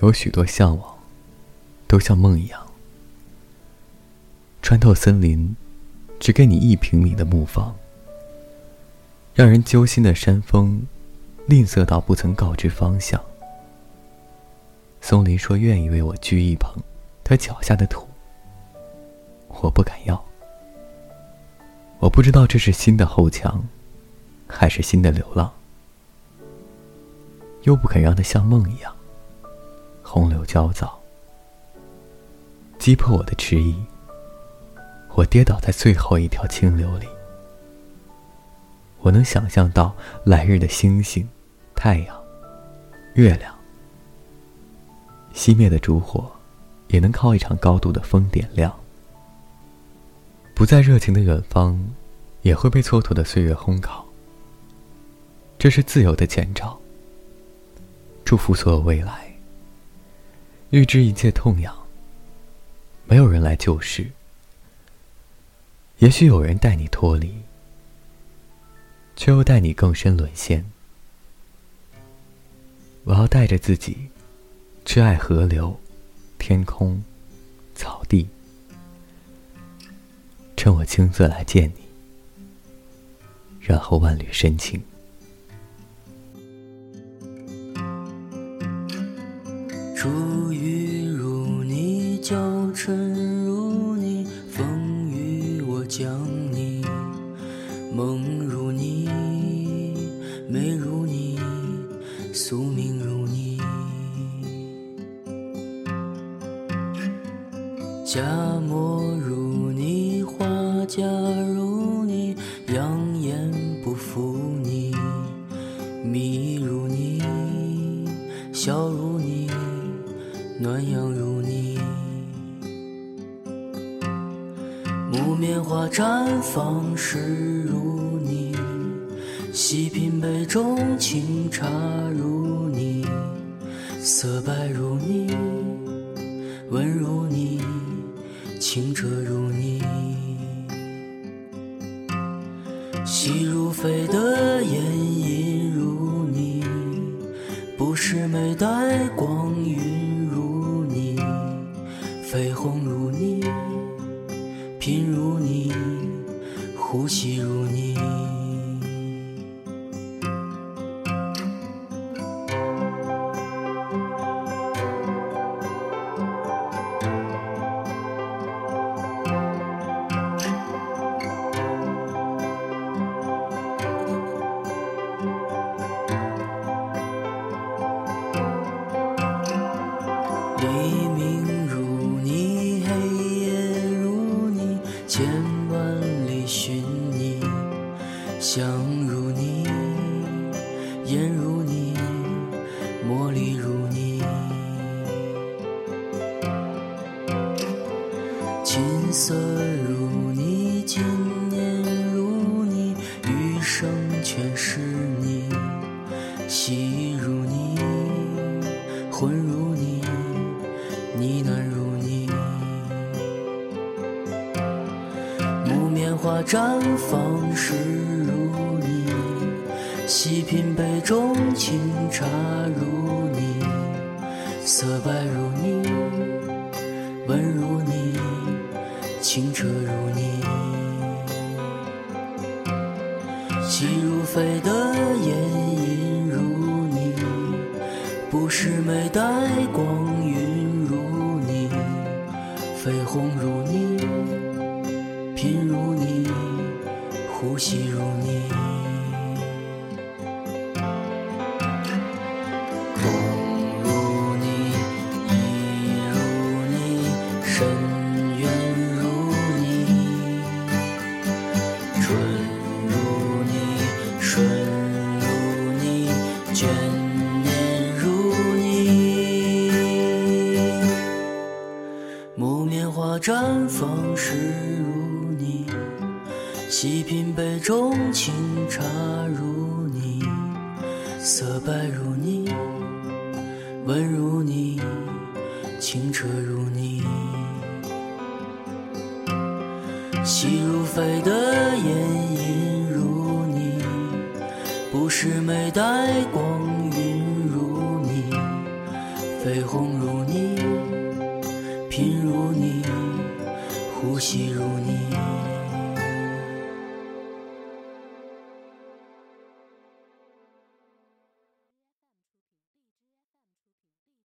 有许多向往，都像梦一样。穿透森林，只给你一平米的木房。让人揪心的山峰，吝啬到不曾告知方向。松林说愿意为我掬一捧他脚下的土，我不敢要。我不知道这是新的后墙，还是新的流浪。又不肯让它像梦一样，洪流焦躁，击破我的迟疑。我跌倒在最后一条清流里。我能想象到来日的星星、太阳、月亮，熄灭的烛火，也能靠一场高度的风点亮。不再热情的远方，也会被蹉跎的岁月烘烤。这是自由的前兆。祝福所有未来。预知一切痛痒。没有人来救世。也许有人带你脱离。却又带你更深沦陷。我要带着自己，去爱河流、天空、草地。趁我青涩来见你，然后万缕深情。初雨如你，娇嗔如你，风雨我将你，梦如你，美如你，宿命如你，佳墨如你，画家如你，养眼不负你，迷如你，笑如你，暖阳如你，木棉花绽放时如你，细品杯中清茶如你，色白如你，温如你，清澈如你，细如飞的烟引如你，不是美带光晕，绯红如你，品如你，呼吸如你。黎明如香如你，烟如你，茉莉如你，琴瑟如你，经年如你，余生全是你，喜如你，魂如你。呢喃如你，木棉花绽放时，细品杯中清茶如你，色白如你，温如你，清澈如你，细如飞的烟影如你，不是美带光晕如你，绯红如你，品如你，呼吸如你。深渊如你，春如你，顺如你，眷念如你。木棉花绽放时如你，细品杯中清茶如你，色白如你，温如你，清澈如你，细如飞的眼引如你，不是美带光晕如你，绯红如你，品如你，呼吸如你。